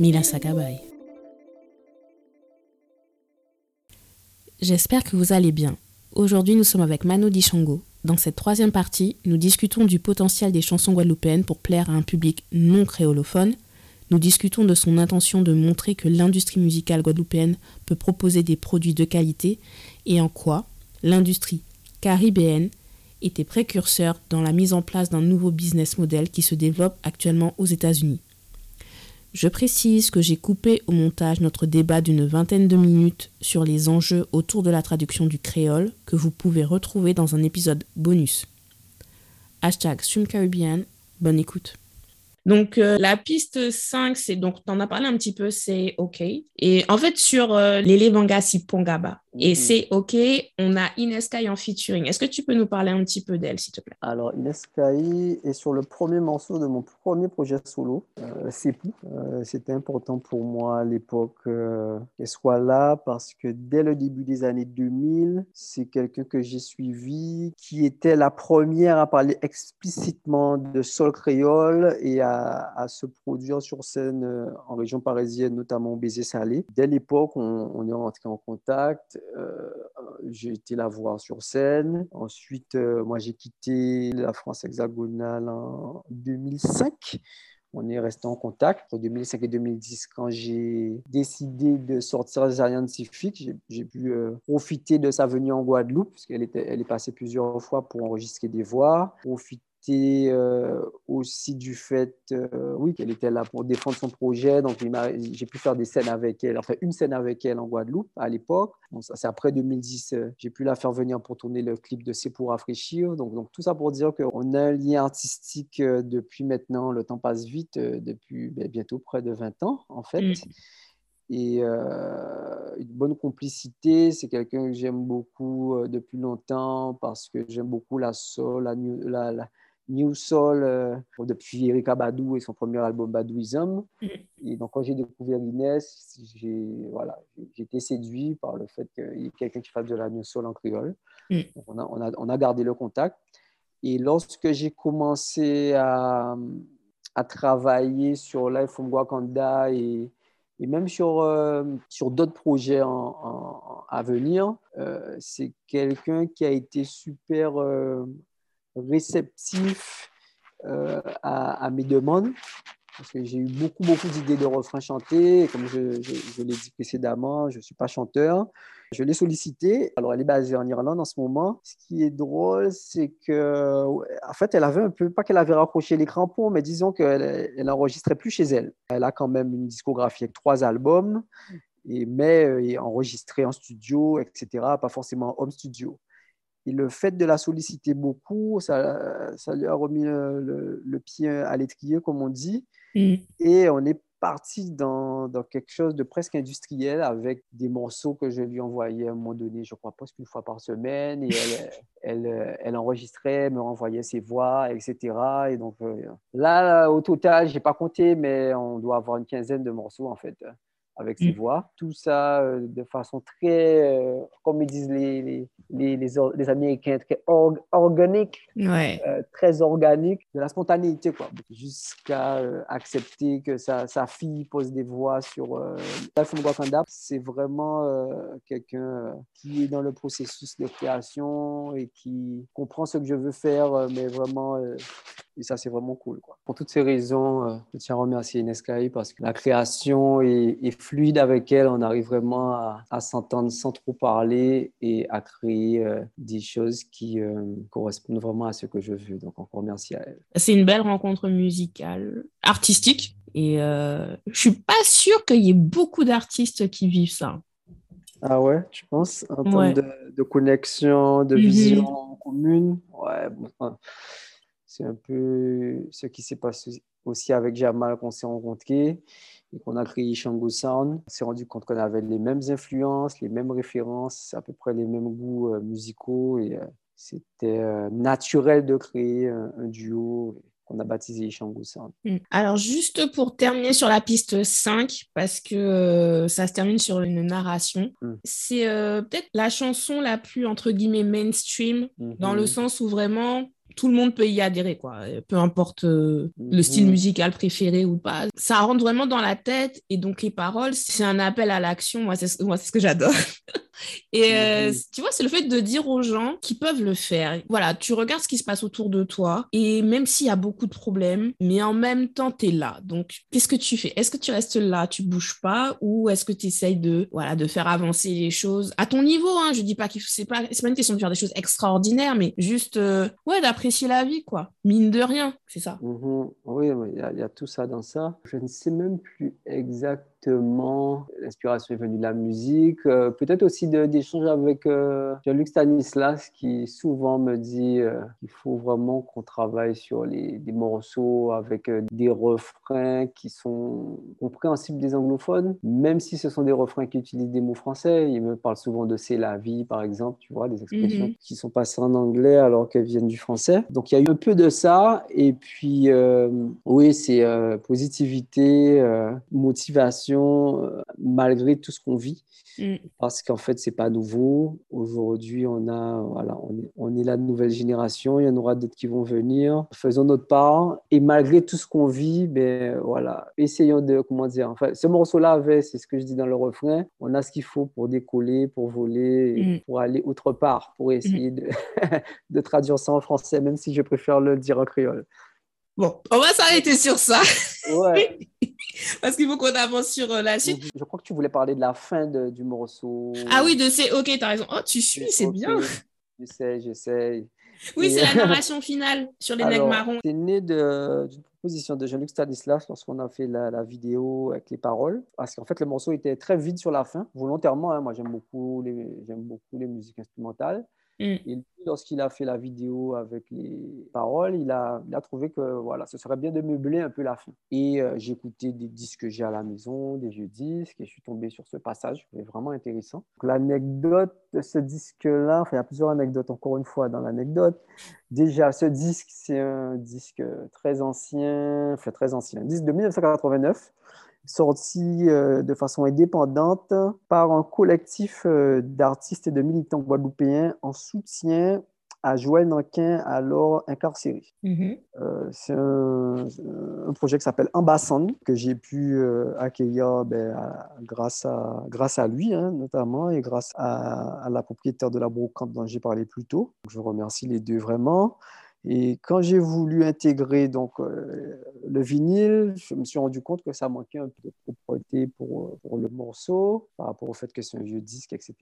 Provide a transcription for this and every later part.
Mila J'espère que vous allez bien. Aujourd'hui, nous sommes avec Mano Dichango. Dans cette troisième partie, nous discutons du potentiel des chansons guadeloupéennes pour plaire à un public non créolophone. Nous discutons de son intention de montrer que l'industrie musicale guadeloupéenne peut proposer des produits de qualité et en quoi l'industrie caribéenne était précurseur dans la mise en place d'un nouveau business model qui se développe actuellement aux États-Unis. Je précise que j'ai coupé au montage notre débat d'une vingtaine de minutes sur les enjeux autour de la traduction du créole que vous pouvez retrouver dans un épisode bonus. Hashtag Caribbean, bonne écoute. Donc, euh, la piste 5, c'est donc, tu en as parlé un petit peu, c'est OK. Et en fait, sur euh, Vangasi Pongaba, et mhm. c'est OK, on a Ineskai en featuring. Est-ce que tu peux nous parler un petit peu d'elle, s'il te plaît? Alors, Ineskai est sur le premier morceau de mon premier projet solo, euh, C'est euh, C'était important pour moi à l'époque qu'elle soit là parce que dès le début des années 2000, c'est quelqu'un que j'ai suivi qui était la première à parler explicitement de sol créole et à à, se produire sur scène euh, en région parisienne, notamment au Baiser Salé. Dès l'époque, on, est rentré en contact. Euh, j'ai été la voir sur scène. Ensuite, euh, moi, j'ai quitté la France hexagonale en 2005 on est resté en contact entre 2005 et 2010 quand j'ai décidé de sortir des scientifiques. J'ai pu profiter de sa venue en Guadeloupe, parce qu'elle elle est passée plusieurs fois pour enregistrer des voix, euh, aussi du fait, euh, oui, qu'elle était là pour défendre son projet. Donc, j'ai pu faire des scènes avec elle, enfin, une scène avec elle en Guadeloupe à l'époque. c'est après 2010, euh, j'ai pu la faire venir pour tourner le clip de C'est pour rafraîchir. Donc, donc, tout ça pour dire qu'on a un lien artistique depuis maintenant, le temps passe vite, depuis ben, bientôt près de 20 ans, en fait. Mm. Et une bonne complicité, c'est quelqu'un que j'aime beaucoup depuis longtemps parce que j'aime beaucoup la soul, la, la New Soul euh, depuis Erika Badou et son premier album Badouism. Mm. Et donc, quand j'ai découvert Inès, j'ai voilà, été séduit par le fait qu'il y ait quelqu'un qui fasse de la New Soul en créole. Mm. on, a, on, a, on, a, gardé le contact. Et lorsque j'ai commencé à, à, travailler sur Life from Wakanda et, et même sur, euh, sur d'autres projets à venir, euh, c'est quelqu'un qui a été super réceptif euh, à, mes demandes, parce que j'ai eu beaucoup, beaucoup d'idées de refrains chantés. comme je, je, l'ai dit précédemment, je ne suis pas chanteur. Je l'ai sollicité. Alors, elle est basée en Irlande en ce moment. Ce qui est drôle, c'est que, en fait, elle avait un peu, pas qu'elle avait raccroché les crampons, mais disons qu'elle elle enregistrait plus chez elle. Elle a quand même une discographie avec trois albums, et, mais euh, enregistré en studio, etc., pas forcément home studio. Et le fait de la solliciter beaucoup, ça, ça lui a remis le, pied à l'étrier, comme on dit. Mm. Et on est parti dans, dans, quelque chose de presque industriel avec des morceaux que je lui envoyais à un moment donné, je crois presque une fois par semaine. Et elle, elle, elle enregistrait, me renvoyait ses voix, etc. Et donc euh, là, au total, je n'ai pas compté, mais on doit avoir une quinzaine de morceaux en fait avec ses mm. voix. Tout ça euh, de façon très, euh, comme ils disent les, les, les, les, Américains, très organique, euh, très organique, de la spontanéité, quoi. Jusqu'à accepter que sa, sa, fille pose des voix sur Wakanda. C'est vraiment quelqu'un qui est dans le processus de création et qui comprend ce que je veux faire, mais vraiment et ça, c'est vraiment cool. Quoi. Pour toutes ces raisons, je tiens à remercier Ineskai parce que la création est, fluide avec elle. On arrive vraiment à, s'entendre sans trop parler et à créer euh, des choses qui euh, correspondent vraiment à ce que je veux. Donc, encore merci à elle. C'est une belle rencontre musicale, artistique. Et je ne suis pas sûre qu'il y ait beaucoup d'artistes qui vivent ça. Ah ouais, je pense, en termes de, connexion, de mhm. vision commune? Ouais, bon, C'est un peu ce qui s'est passé aussi avec Jamal qu'on s'est rencontrés et qu'on a créé Shango Sound. On s'est rendu compte qu'on avait les mêmes influences, les mêmes références, à peu près les mêmes goûts euh, musicaux et euh, c'était euh, naturel de créer un, duo qu'on a baptisé Shango Sound. Hmm. Alors juste pour terminer sur la piste 5, parce que ça se termine sur une narration, hmm. c'est peut-être la chanson la plus entre guillemets mainstream, dans le mhm. sens où vraiment tout le monde peut y adhérer, quoi. Peu importe euh, le style musical préféré ou pas. Ça rentre vraiment dans la tête et donc les paroles, c'est un appel à l'action. Moi, c'est ce que j'adore. Et euh, tu vois, c'est le fait de dire aux gens qu'ils peuvent le faire. Voilà, tu regardes ce qui se passe autour de toi et même s'il y a beaucoup de problèmes, mais en même temps, tu es là. Donc, qu'est-ce que tu fais? Est-ce que tu restes là, tu bouges pas ou est-ce que tu essayes de, voilà, de faire avancer les choses à ton niveau hein? Je dis pas que c'est pas, pas une question de faire des choses extraordinaires, mais juste, euh, ouais, d'apprécier la vie, quoi. Mine de rien, c'est ça. Mhm. Oui, il y, y, a tout ça dans ça. Je ne sais même plus exactement L'inspiration est venue de la musique, euh, peut-être aussi d'échanger avec euh, Jean-Luc Stanislas qui souvent me dit euh, qu'il faut vraiment qu'on travaille sur les, des morceaux avec des refrains qui sont compréhensibles des anglophones, même si ce sont des refrains qui utilisent des mots français. Il me parle souvent de c'est la vie, par exemple, tu vois, des expressions mhm. qui sont passées en anglais alors qu'elles viennent du français. Donc il y a eu un peu de ça. Et puis, oui, c'est positivité, motivation euh, malgré tout ce qu'on vit. Mm. Parce qu'en fait, c'est pas nouveau. Aujourd'hui, on, a, voilà, on, est, on est la nouvelle génération. Il y en aura d'autres qui vont venir. Faisons notre part. Et malgré tout ce qu'on vit, ben, voilà, essayons de, comment dire, enfin, ce morceau-là avait, c'est ce que je dis dans le refrain, on a ce qu'il faut pour décoller, pour voler, mm. pour aller autre part, pour essayer mm. de, de traduire ça en français, même si je préfère le dire en créole. Bon, on va s'arrêter sur ça. Ouais. Parce qu'il faut qu'on avance sur euh, la suite. Je crois que tu voulais parler de la fin de, du morceau. Ah oui, de c'est ok, t'as raison. Oh, tu suis, c'est bien. J'essaie, j'essaie. Oui, c'est la narration finale sur les nègres marrons. C'est né d'une proposition de Jean-Luc Stanislas lorsqu'on a fait la, la, vidéo avec les paroles. Parce qu'en fait, le morceau était très vide sur la fin, volontairement. Hein. Moi, j'aime beaucoup, les, beaucoup les musiques instrumentales. Mm. Et lorsqu'il a fait la vidéo avec les paroles, il a, trouvé que voilà, ce serait bien de meubler un peu la fin. Et euh, écouté des disques que j'ai à la maison, des vieux disques, et je suis tombé sur ce passage, c'est vraiment intéressant. L'anecdote de ce disque-là, enfin, il y a plusieurs anecdotes encore une fois dans l'anecdote. Déjà, ce disque, c'est un disque très ancien, enfin très ancien, un disque de 1989 sorti euh, de façon indépendante par un collectif euh, d'artistes et de militants guadeloupéens en soutien à Joël Nankin, alors incarcéré. Mm-hmm. Euh, c'est un, projet qui s'appelle Ambassan, que j'ai pu accueillir ben, grâce, à, grâce à lui, hein, notamment, et grâce à, à, la propriétaire de la brocante dont j'ai parlé plus tôt. Je remercie les deux vraiment. Et quand j'ai voulu intégrer donc, euh, le vinyle, je me suis rendu compte que ça manquait un peu de propreté pour, pour le morceau, par rapport au fait que c'est un vieux disque, etc.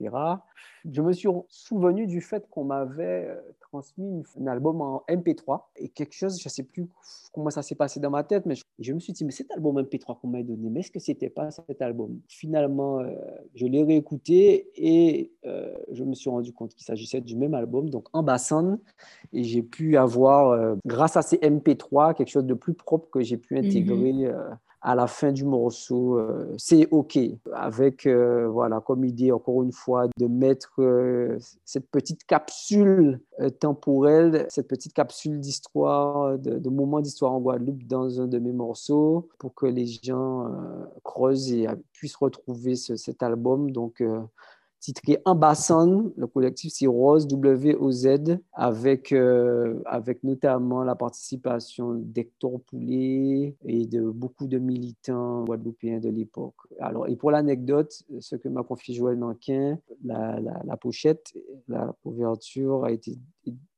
Je me suis souvenu du fait qu'on m'avait euh, transmis un album en MP3 et quelque chose, je ne sais plus comment ça s'est passé dans ma tête, mais je, me suis dit, mais cet album MP3 qu'on m'a donné, mais est-ce que c'était pas cet album? Finalement, euh, je l'ai réécouté et je me suis rendu compte qu'il s'agissait du même album, donc en bassin, et j'ai pu avoir avoir, euh, grâce à ces MP3, quelque chose de plus propre que j'ai pu intégrer mhm. euh, à la fin du morceau. Euh, c'est OK. Avec, voilà, comme idée, encore une fois, de mettre cette petite capsule temporelle, cette petite capsule d'histoire, de, moments d'histoire en Guadeloupe dans un de mes morceaux pour que les gens creusent et puissent retrouver cet album. Donc, titré Ambassan. Le collectif, c'est Rose, W-O-Z, avec, euh, avec notamment la participation d'Hector Poulet et de beaucoup de militants guadeloupéens de l'époque. Alors, et pour l'anecdote, ce que m'a confié Joël Nankin, la, la, pochette, la couverture a été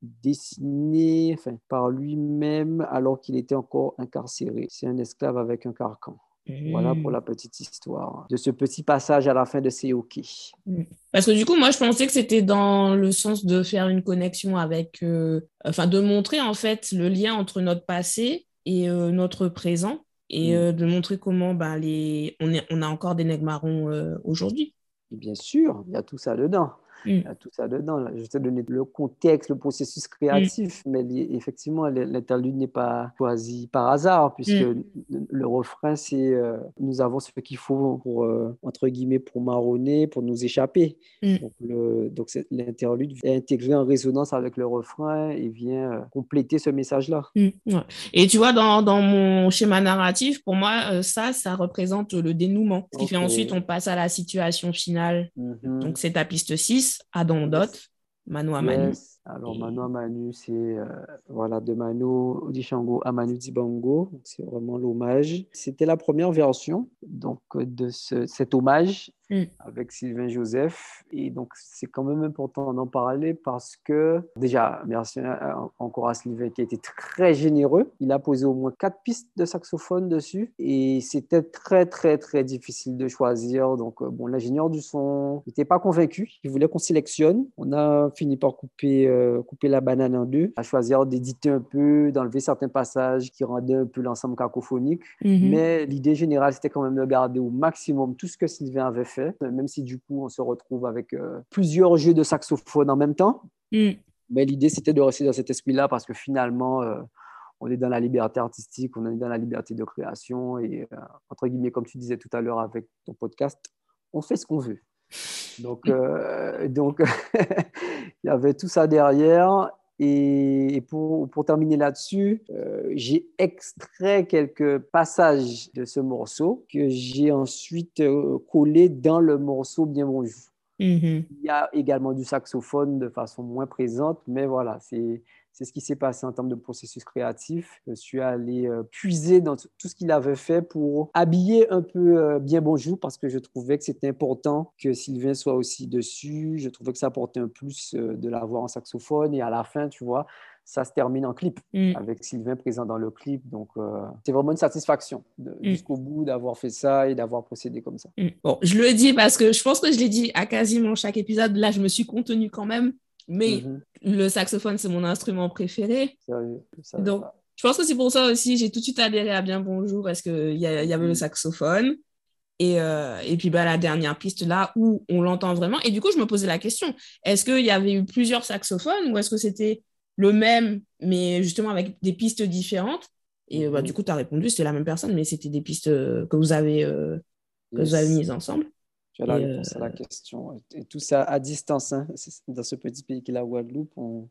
dessinée enfin, par lui-même alors qu'il était encore incarcéré. C'est un esclave avec un carcan. Voilà pour la petite histoire de ce petit passage à la fin de OK. Mm. Parce que du coup, moi, je pensais que c'était dans le sens de faire une connexion avec, euh, enfin, de montrer en fait le lien entre notre passé et euh, notre présent et mm. euh, de montrer comment bah, les... on, est, on a encore des nègres marrons aujourd'hui. Bien sûr, il y a tout ça dedans. Y a tout ça dedans. Je t'ai donné le contexte, le processus créatif, mais effectivement, l'interlude n'est pas choisi par hasard, puisque le refrain, c'est euh, nous avons ce qu'il faut pour, euh, entre guillemets, pour marronner, pour nous échapper. Donc, donc l'interlude est intégré en résonance avec le refrain et vient euh, compléter ce message-là. Et tu vois, dans, dans, mon schéma narratif, pour moi, ça, ça représente le dénouement. Ce qui fait ensuite, on passe à la situation finale. Mm-hmm. Donc, c'est ta piste 6, Adam Dot, Manu à. Alors, Manu à Manu, c'est euh, voilà, de Manu Odishango à Manu Dibango. C'est vraiment l'hommage. C'était la première version donc, de ce, cet hommage Mm. avec Sylvain Joseph. Et donc, c'est quand même important d'en parler parce que, déjà, merci encore à Sylvain qui a été très généreux. Il a posé au moins quatre pistes de saxophone dessus et c'était très, très, très difficile de choisir. Donc, euh, bon, l'ingénieur du son n'était pas convaincu. Il voulait qu'on sélectionne. On a fini par couper, euh, couper la banane en deux, à choisir d'éditer un peu, d'enlever certains passages qui rendaient un peu l'ensemble cacophonique. Mm-hmm. Mais l'idée générale, c'était quand même de garder au maximum tout ce que Sylvain avait fait même si du coup on se retrouve avec euh, plusieurs jeux de saxophone en même temps. Mm. Mais l'idée c'était de rester dans cet esprit-là parce que finalement euh, on est dans la liberté artistique, on est dans la liberté de création et euh, entre guillemets comme tu disais tout à l'heure avec ton podcast, on fait ce qu'on veut. Donc, donc il y avait tout ça derrière et pour, pour terminer là-dessus, euh, j'ai extrait quelques passages de ce morceau que j'ai ensuite euh, collé dans le morceau Bien Bonjour. Mm-hmm. Il y a également du saxophone de façon moins présente, mais voilà, c'est c'est ce qui s'est passé en termes de processus créatif. Je suis allé euh, puiser dans tout ce qu'il avait fait pour habiller un peu euh, Bien Bonjour parce que je trouvais que c'était important que Sylvain soit aussi dessus. Je trouvais que ça apportait un plus euh, de l'avoir en saxophone. Et à la fin, tu vois, ça se termine en clip mm. avec Sylvain présent dans le clip. Donc, c'est vraiment une satisfaction mm. jusqu'au bout d'avoir fait ça et d'avoir procédé comme ça. Mm. Bon, je le dis parce que je pense que je l'ai dit à quasiment chaque épisode. Là, je me suis contenue quand même. Mais mhm. le saxophone, c'est mon instrument préféré. Donc, je pense que c'est pour ça aussi, j'ai tout de suite adhéré à Bien Bonjour parce qu'il y, y avait le mhm. saxophone. Et, euh, et puis bah, la dernière piste là où on l'entend vraiment. Et du coup, je me posais la question, est-ce qu'il y avait eu plusieurs saxophones ou est-ce que c'était le même, mais justement avec des pistes différentes? Et bah, mhm. du coup, tu as répondu, c'était la même personne, mais c'était des pistes euh, que vous avez, euh, que vous avez mises ensemble. Tu as la réponse à la euh, question. Et tout ça à distance. Hein. Dans ce petit pays qui est la Guadeloupe, on,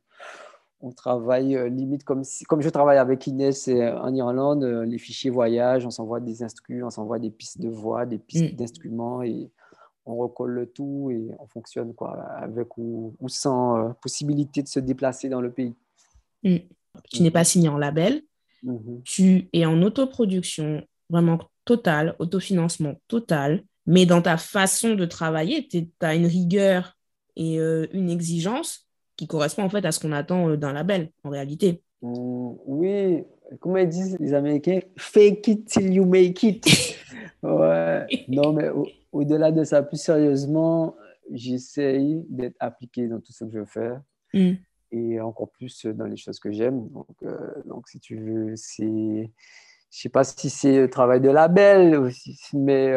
on travaille euh, limite comme, si, comme je travaille avec Inès euh, en Irlande, les fichiers voyage, on s'envoie des instruments, on s'envoie des pistes de voix, des pistes mm. d'instruments et on recolle le tout et on fonctionne quoi, avec ou, sans possibilité de se déplacer dans le pays. Mm. Tu n'es pas signé en label, mm-hmm. tu es en autoproduction vraiment totale, autofinancement total mais dans ta façon de travailler, tu as une rigueur et euh, une exigence qui correspond en fait à ce qu'on attend euh, d'un label en réalité. Mmh, oui, comme ils disent les Américains, fake it till you make it. ouais. Non, mais au-delà de ça, plus sérieusement, j'essaye d'être appliqué dans tout ce que je fais. Mmh. Et encore plus dans les choses que j'aime. Donc, euh, donc, si tu veux, c'est. Je sais pas si c'est le travail de label, mais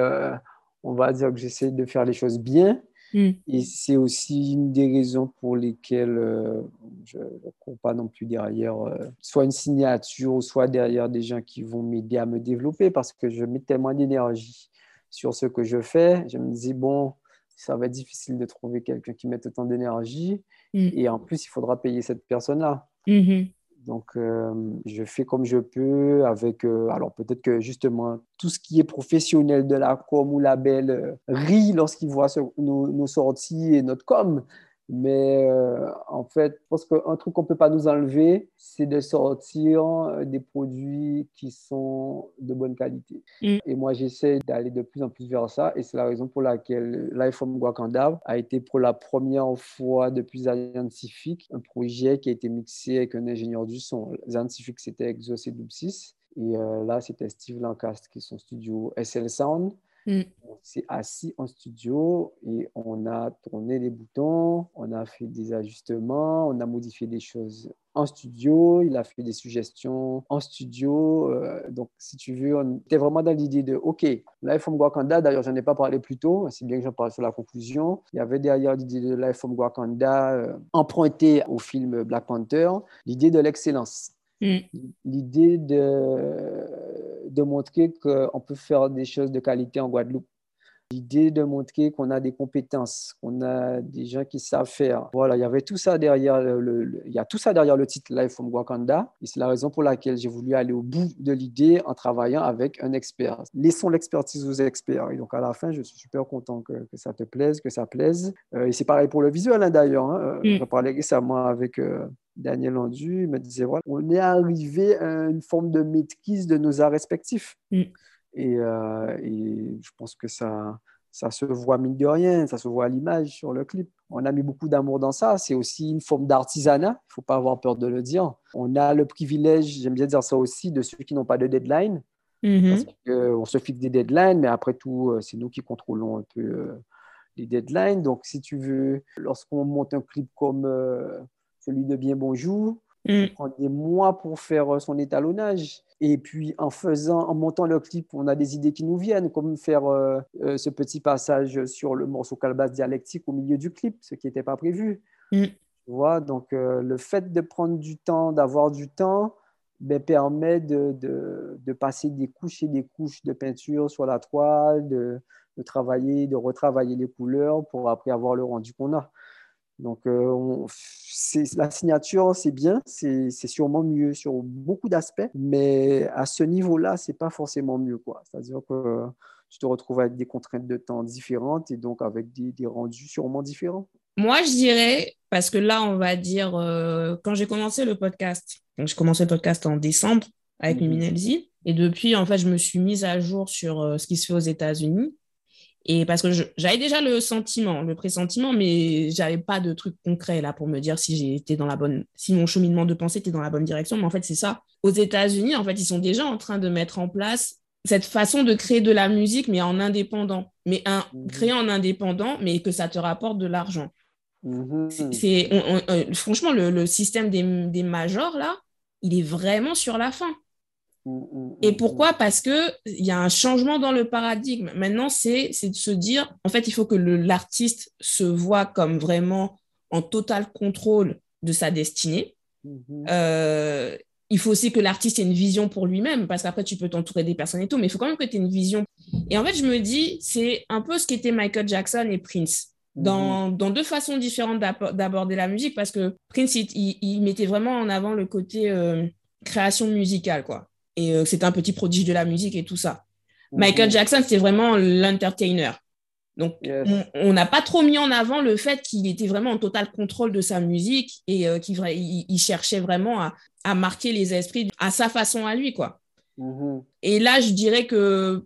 on va dire que j'essaie de faire les choses bien. Hmm. Et c'est aussi une des raisons pour lesquelles euh, je ne cours pas non plus derrière euh, soit une signature ou soit derrière des gens qui vont m'aider à me développer parce que je mets tellement d'énergie sur ce que je fais. Je me dis, bon, ça va être difficile de trouver quelqu'un qui mette autant d'énergie. Hmm. Et en plus, il faudra payer cette personne-là. Hmm. Donc, euh, je fais comme je peux avec, euh, alors peut-être que justement, tout ce qui est professionnel de la com ou label euh, rit lorsqu'il voit nos, nos, sorties et notre com. Mais euh, en fait, je pense qu'un truc qu'on ne peut pas nous enlever, c'est de sortir euh, des produits qui sont de bonne qualité. Mm. Et moi, j'essaie d'aller de plus en plus vers ça. Et c'est la raison pour laquelle l'iPhone Wakanda a été pour la première fois depuis Scientifique un projet qui a été mixé avec un ingénieur du son. Scientifique, c'était Exos et 6. Et euh, là, c'était Steve Lancaster qui est son studio SL Sound. Mm. On s'est assis en studio et on a tourné les boutons, on a fait des ajustements, on a modifié des choses en studio, il a fait des suggestions en studio. Euh, donc, si tu veux, on était vraiment dans l'idée de, OK, Life from Wakanda, d'ailleurs, j'en ai pas parlé plus tôt, c'est bien que j'en parle sur la conclusion. Il y avait derrière l'idée de Life from Wakanda, euh, emprunté au film Black Panther, l'idée de l'excellence. Mm. L'idée de, de montrer qu'on peut faire des choses de qualité en Guadeloupe. L'idée de montrer qu'on a des compétences, qu'on a des gens qui savent faire. Voilà, il y avait tout ça derrière le, il y a tout ça derrière le titre Life from Wakanda. Et c'est la raison pour laquelle j'ai voulu aller au bout de l'idée en travaillant avec un expert. Laissons l'expertise aux experts. Et donc à la fin, je suis super content que, que ça te plaise, que ça plaise. Euh, et c'est pareil pour le visuel hein, d'ailleurs. Hein. Euh, mm. Je parlais récemment avec euh, Daniel Landu, il me disait voilà, on est arrivé à une forme de maîtrise de nos arts respectifs. Mm. Euh, et, je pense que ça, ça se voit mine de rien, ça se voit à l'image sur le clip. On a mis beaucoup d'amour dans ça. C'est aussi une forme d'artisanat, il ne faut pas avoir peur de le dire. On a le privilège, j'aime bien dire ça aussi, de ceux qui n'ont pas de deadline. Mm-hmm. Parce qu'on se fixe des deadlines, mais après tout, euh, c'est nous qui contrôlons un peu euh, les deadlines. Donc, si tu veux, lorsqu'on monte un clip comme celui de Bien Bonjour, mm. on prend des mois pour faire son étalonnage. Et puis en faisant, en montant le clip, on a des idées qui nous viennent, comme faire euh, euh, ce petit passage sur le morceau calebasse dialectique au milieu du clip, ce qui n'était pas prévu. Mm. Tu vois, donc euh, le fait de prendre du temps, d'avoir du temps, ben, permet de, de, de, passer des couches et des couches de peinture sur la toile, de, de travailler, de retravailler les couleurs pour après avoir le rendu qu'on a. Donc, euh, la signature, c'est bien, c'est sûrement mieux sur beaucoup d'aspects, mais à ce niveau-là, c'est pas forcément mieux. C'est-à-dire que tu te retrouves avec des contraintes de temps différentes et donc avec des, rendus sûrement différents. Moi, je dirais, parce que là, on va dire, euh, quand j'ai commencé le podcast, donc j'ai commencé le podcast en décembre avec mmh. Mimi et depuis, en fait, je me suis mise à jour sur euh, ce qui se fait aux États-Unis. Et parce que j'avais déjà le sentiment, le pressentiment, mais j'avais pas de truc concret là pour me dire si j'étais dans la bonne, si mon cheminement de pensée était dans la bonne direction. Mais en fait, c'est ça. Aux États-Unis, en fait, ils sont déjà en train de mettre en place cette façon de créer de la musique, mais en indépendant. Mais un, mmh créer en indépendant, mais que ça te rapporte de l'argent. Mmh c'est, franchement, le, système des, des majors, là, il est vraiment sur la fin. Et pourquoi? Parce qu'il y a un changement dans le paradigme. Maintenant, c'est de se dire, en fait, il faut que l'artiste se voit comme vraiment en total contrôle de sa destinée. Mm-hmm. Euh, il faut aussi que l'artiste ait une vision pour lui-même, parce qu'après, tu peux t'entourer des personnes et tout, mais il faut quand même que tu aies une vision. Et en fait, je me dis, c'est un peu ce qu'étaient Michael Jackson et Prince. Dans, mm-hmm. dans, deux façons différentes d'aborder la musique, parce que Prince, il, mettait vraiment en avant le côté euh, création musicale, quoi et euh, c'était un petit prodige de la musique et tout ça. Mhm. Michael Jackson, c'était vraiment l'entertainer. Donc, on n'a pas trop mis en avant le fait qu'il était vraiment en total contrôle de sa musique et euh, qu'il il, cherchait vraiment à, marquer les esprits à sa façon à lui, quoi. Mhm. Et là, je dirais que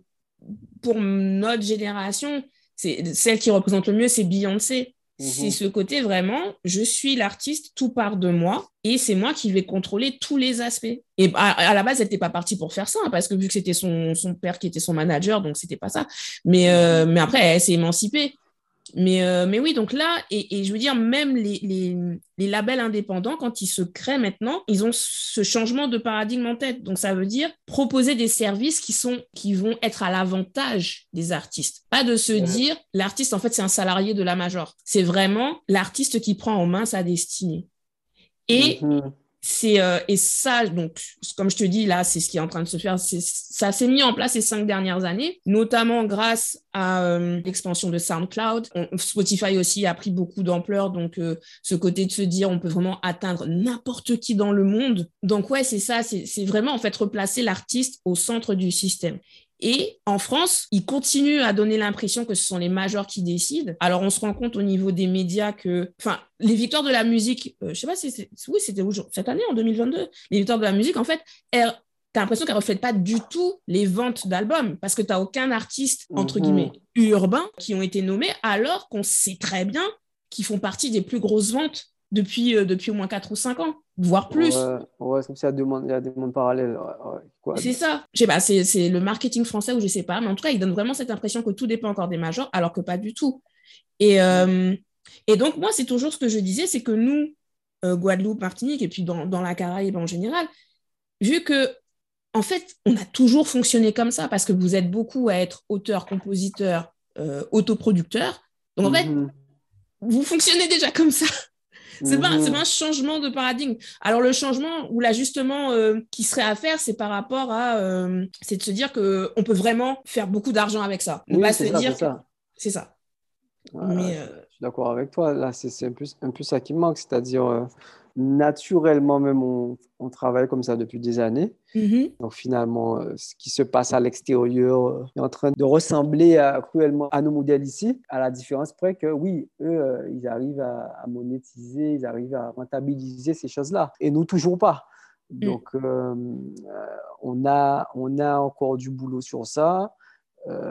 pour notre génération, c'est celle qui représente le mieux, c'est Beyoncé. C'est mhm. ce côté vraiment, je suis l'artiste, tout part de moi et c'est moi qui vais contrôler tous les aspects. Et à, la base, elle n'était pas partie pour faire ça, hein, parce que vu que c'était son, père qui était son manager, donc c'était pas ça. Mais, euh, mais après, elle s'est émancipée. Mais, euh, mais oui, donc là, et, je veux dire, même les, les, labels indépendants, quand ils se créent maintenant, ils ont ce changement de paradigme en tête. Donc ça veut dire proposer des services qui, sont, qui vont être à l'avantage des artistes. Pas de se dire, l'artiste, en fait, c'est un salarié de la major. C'est vraiment l'artiste qui prend en main sa destinée. Et mhm c'est euh, et ça donc comme je te dis là c'est ce qui est en train de se faire ça s'est mis en place ces cinq dernières années notamment grâce à euh, l'expansion de SoundCloud. Spotify aussi a pris beaucoup d'ampleur donc euh, ce côté de se dire on peut vraiment atteindre n'importe qui dans le monde. Donc ouais c'est ça c'est vraiment en fait replacer l'artiste au centre du système et en France, ils continuent à donner l'impression que ce sont les majors qui décident. Alors, on se rend compte au niveau des médias que, enfin, les victoires de la musique, euh, je sais pas si c'est, oui, c'était cette année, en 2022, les victoires de la musique, en fait, tu as l'impression qu'elles ne reflètent pas du tout les ventes d'albums parce que tu n'as aucun artiste, entre mhm. guillemets, urbain qui ont été nommés alors qu'on sait très bien qu'ils font partie des plus grosses ventes depuis, euh, depuis au moins 4 ou 5 ans, voire plus. Ouais, c'est comme s'il y, a des mondes parallèles. c'est ça. Je sais pas, c'est le marketing français ou je sais pas, mais en tout cas, il donne vraiment cette impression que tout dépend encore des majors, alors que pas du tout. Et, euh, et donc, moi, c'est toujours ce que je disais, c'est que nous, Guadeloupe, Martinique et puis dans, dans la Caraïbe en général, vu que en fait, on a toujours fonctionné comme ça parce que vous êtes beaucoup à être auteur, compositeur, euh, autoproducteur. Donc, en fait, mhm. vous fonctionnez déjà comme ça. C'est pas, mhm. pas, un changement de paradigme. Alors, le changement ou l'ajustement euh, qui serait à faire, c'est par rapport à. Euh, c'est de se dire qu'on peut vraiment faire beaucoup d'argent avec ça. Se dire. C'est ça. Mais, je suis d'accord avec toi. Là, c'est un peu, un peu ça qui manque. C'est-à-dire naturellement même, on, travaille comme ça depuis des années. Mm-hmm. Donc finalement, euh, ce qui se passe à l'extérieur euh, est en train de ressembler à, cruellement à nos modèles ici, à la différence près que oui, eux, euh, ils arrivent à, monétiser, ils arrivent à rentabiliser ces choses-là. Et nous, toujours pas. Mm. Donc, on, a, on a encore du boulot sur ça,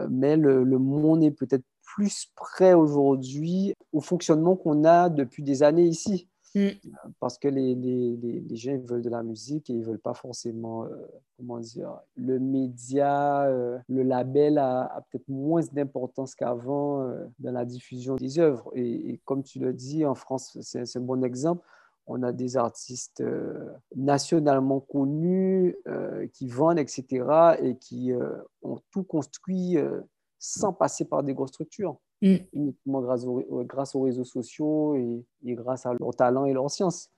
mais le, le monde est peut-être plus prêt aujourd'hui au fonctionnement qu'on a depuis des années ici. Mm. Parce que les, les, les, gens veulent de la musique et ils ne veulent pas forcément, euh, comment dire, le média, euh, le label a, peut-être moins d'importance qu'avant euh, dans la diffusion des œuvres. Et, comme tu le dis, en France, c'est un bon exemple. On a des artistes nationalement connus qui vendent, etc., et qui ont tout construit sans passer par des grosses structures. Mm. uniquement grâce, grâce, aux réseaux sociaux et, grâce à leur talent et leur science.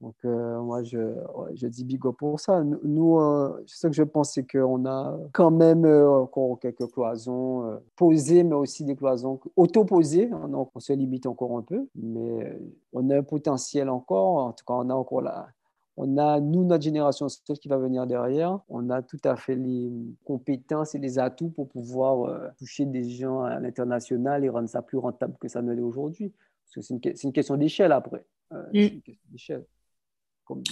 Donc, euh, moi, je, dis big up pour ça. Nous, euh, ce que je pense, c'est qu'on a quand même euh, encore quelques cloisons posées, mais aussi des cloisons auto-posées. Donc, on se limite encore un peu, mais on a un potentiel encore. En tout cas, on a encore la, on a, nous, notre génération, ce qui va venir derrière, on a tout à fait les compétences et les atouts pour pouvoir euh, toucher des gens à l'international et rendre ça plus rentable que ça ne l'est aujourd'hui. Parce que c'est une, question d'échelle après. Euh, mm. C'est une question d'échelle comme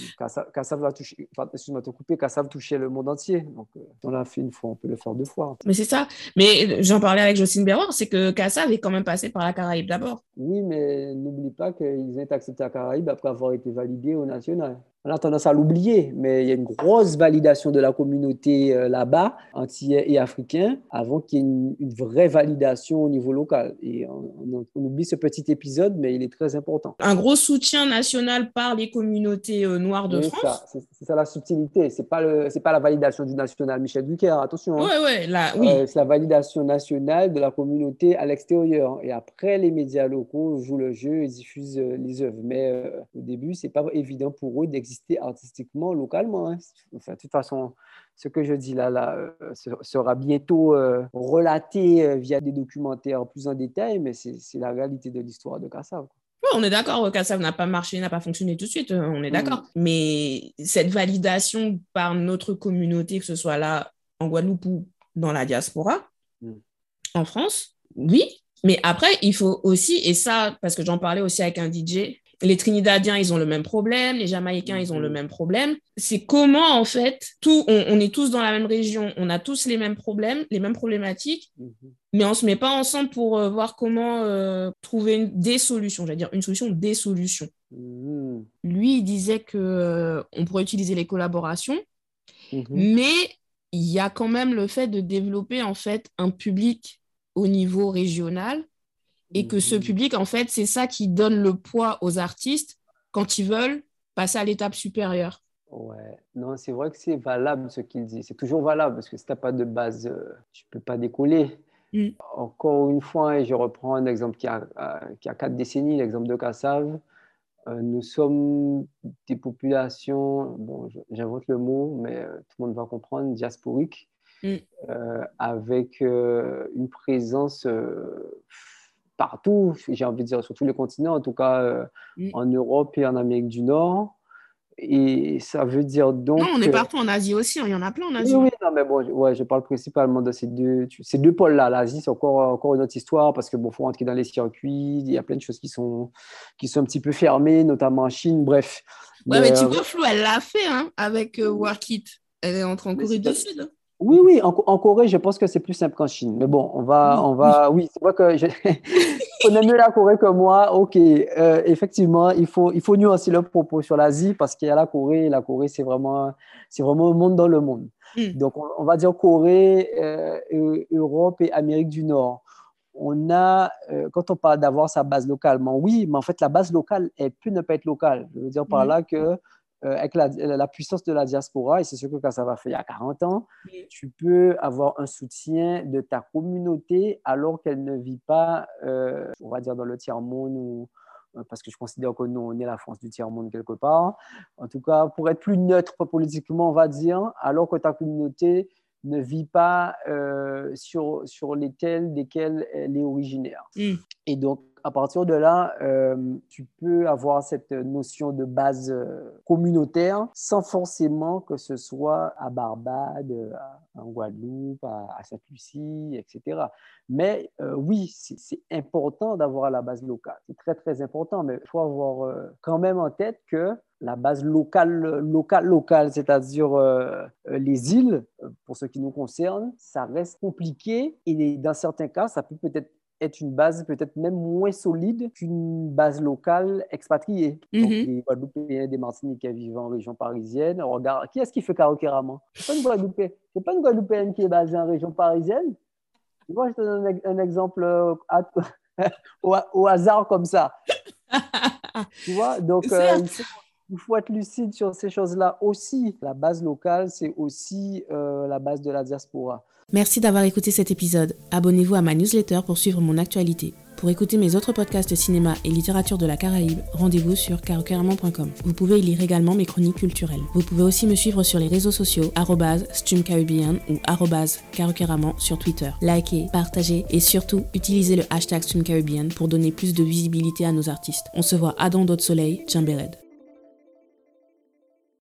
Kassav va toucher, enfin, excuse-moi de couper, Kassav touchait le monde entier. Donc, euh, on l'a fait une fois, on peut le faire deux fois. Mais c'est ça. Mais j'en parlais avec Jocelyne Berroir, c'est que Kassav est quand même passé par la Caraïbe d'abord. Oui, mais n'oublie pas qu'ils ont été acceptés à la Caraïbe après avoir été validés au national on a tendance à l'oublier, mais il y a une grosse validation de la communauté euh, là-bas, antillais et africain, avant qu'il y ait une, vraie validation au niveau local. Et on, oublie ce petit épisode, mais il est très important. Un gros soutien national par les communautés euh, noires de France. C'est ça la subtilité. C'est pas le, c'est pas la validation du national Michel Drucker. Attention. Hein. Ouais, ouais, là, oui. Euh, c'est la validation nationale de la communauté à l'extérieur. Et après, les médias locaux jouent le jeu et diffusent les œuvres. Mais au début, c'est pas évident pour eux d'exister artistiquement localement. Hein. Enfin, de toute façon, ce que je dis là, là euh, sera bientôt euh, relaté euh, via des documentaires plus en détail, mais c'est la réalité de l'histoire de Kassav. on est d'accord, Kassav n'a pas marché, n'a pas fonctionné tout de suite, on est d'accord. Mm. Mais cette validation par notre communauté, que ce soit là en Guadeloupe ou dans la diaspora, mm. en France, oui. Mais après, il faut aussi, et ça, parce que j'en parlais aussi avec un DJ les Trinidadiens, ils ont le même problème, les Jamaïcains, ils ont le mhm. même problème. C'est comment, en fait, tout, on, est tous dans la même région, on a tous les mêmes problèmes, les mêmes problématiques, mhm. mais on ne se met pas ensemble pour euh, voir comment euh, trouver des solutions, j'allais dire une solution, des solutions. Mhm. Lui, il disait que euh, on pourrait utiliser les collaborations, mais il y a quand même le fait de développer, en fait, un public au niveau régional et que ce mhm. public, en fait, c'est ça qui donne le poids aux artistes quand ils veulent passer à l'étape supérieure. Ouais, non, c'est vrai que c'est valable ce qu'il dit. C'est toujours valable parce que si tu n'as pas de base, euh, tu ne peux pas décoller. Mm. Encore une fois, et je reprends un exemple qui a, euh, qui a quatre décennies, l'exemple de Kassav. Euh, nous sommes des populations, bon, j'invente le mot, mais tout le monde va comprendre, diasporiques, mm. avec une présence partout, j'ai envie de dire sur tous les continents, en tout cas euh, en Europe et en Amérique du Nord. Et ça veut dire donc. Non, on est partout en Asie aussi, hein, il y en a plein en Asie. Oui, non, mais bon, ouais, je parle principalement de ces deux, ces deux pôles-là. L'Asie, c'est encore, encore une autre histoire parce que bon, faut rentrer dans les circuits, il y a plein de choses qui sont, qui sont un petit peu fermées, notamment en Chine, bref. Ouais, mais, tu euh, vois, Flou, elle l'a fait hein, avec euh, Workit. Elle est entrée en Corée du Sud. Oui, oui, en, Corée, je pense que c'est plus simple qu'en Chine. Mais bon, on va, on va, oui, c'est vrai que je... connais mieux la Corée que moi. Ok, euh, effectivement, il faut, il faut nuancer le propos sur l'Asie parce qu'il y a la Corée. Et la Corée, c'est vraiment, c'est vraiment un monde dans le monde. Hmm. Donc, on, va dire Corée, euh, Europe et Amérique du Nord. on a, euh, quand on parle d'avoir sa base localement, oui, mais en fait, la base locale, elle peut ne pas être locale. Je veux dire par là que euh, avec la, puissance de la diaspora, et c'est sûr que quand ça va faire il y a 40 ans, tu peux avoir un soutien de ta communauté alors qu'elle ne vit pas, euh, on va dire, dans le tiers-monde ou euh, parce que je considère que nous, on est la France du tiers-monde quelque part. En tout cas, pour être plus neutre politiquement, on va dire, alors que ta communauté ne vit pas sur, sur les tels desquels elle est originaire. Mm. Et donc, à partir de là, euh, tu peux avoir cette notion de base euh, communautaire sans forcément que ce soit à Barbade, en Guadeloupe, à, Sainte-Lucie, etc. Mais euh, oui, c'est important d'avoir la base locale. C'est très, très important. Mais il faut avoir quand même en tête que la base locale, locale, locale, c'est-à-dire les îles, pour ce qui nous concerne, ça reste compliqué et dans certains cas, ça peut peut-être est une base peut-être même moins solide qu'une base locale expatriée. Mm Donc, les Guadeloupéens, des Martiniquais vivant en région parisienne, regarde, qui est-ce qui fait Karaokérama C'est pas une Guadeloupéenne. C'est pas une Guadeloupéenne qui est basée en région parisienne? Moi, je te donne un, exemple euh, au, hasard comme ça. tu vois? Donc, euh, il, faut, être lucide sur ces choses-là aussi. La base locale, c'est aussi euh, la base de la diaspora. Merci d'avoir écouté cet épisode. Abonnez-vous à ma newsletter pour suivre mon actualité. Pour écouter mes autres podcasts cinéma et littérature de la Caraïbe, rendez-vous sur carocaramon.com. Vous pouvez y lire également mes chroniques culturelles. Vous pouvez aussi me suivre sur les réseaux sociaux stumcaribbean ou carocaramon sur Twitter. Likez, partagez et surtout utilisez le hashtag stumcaribbean pour donner plus de visibilité à nos artistes. On se voit à Don d'autres soleil, Red.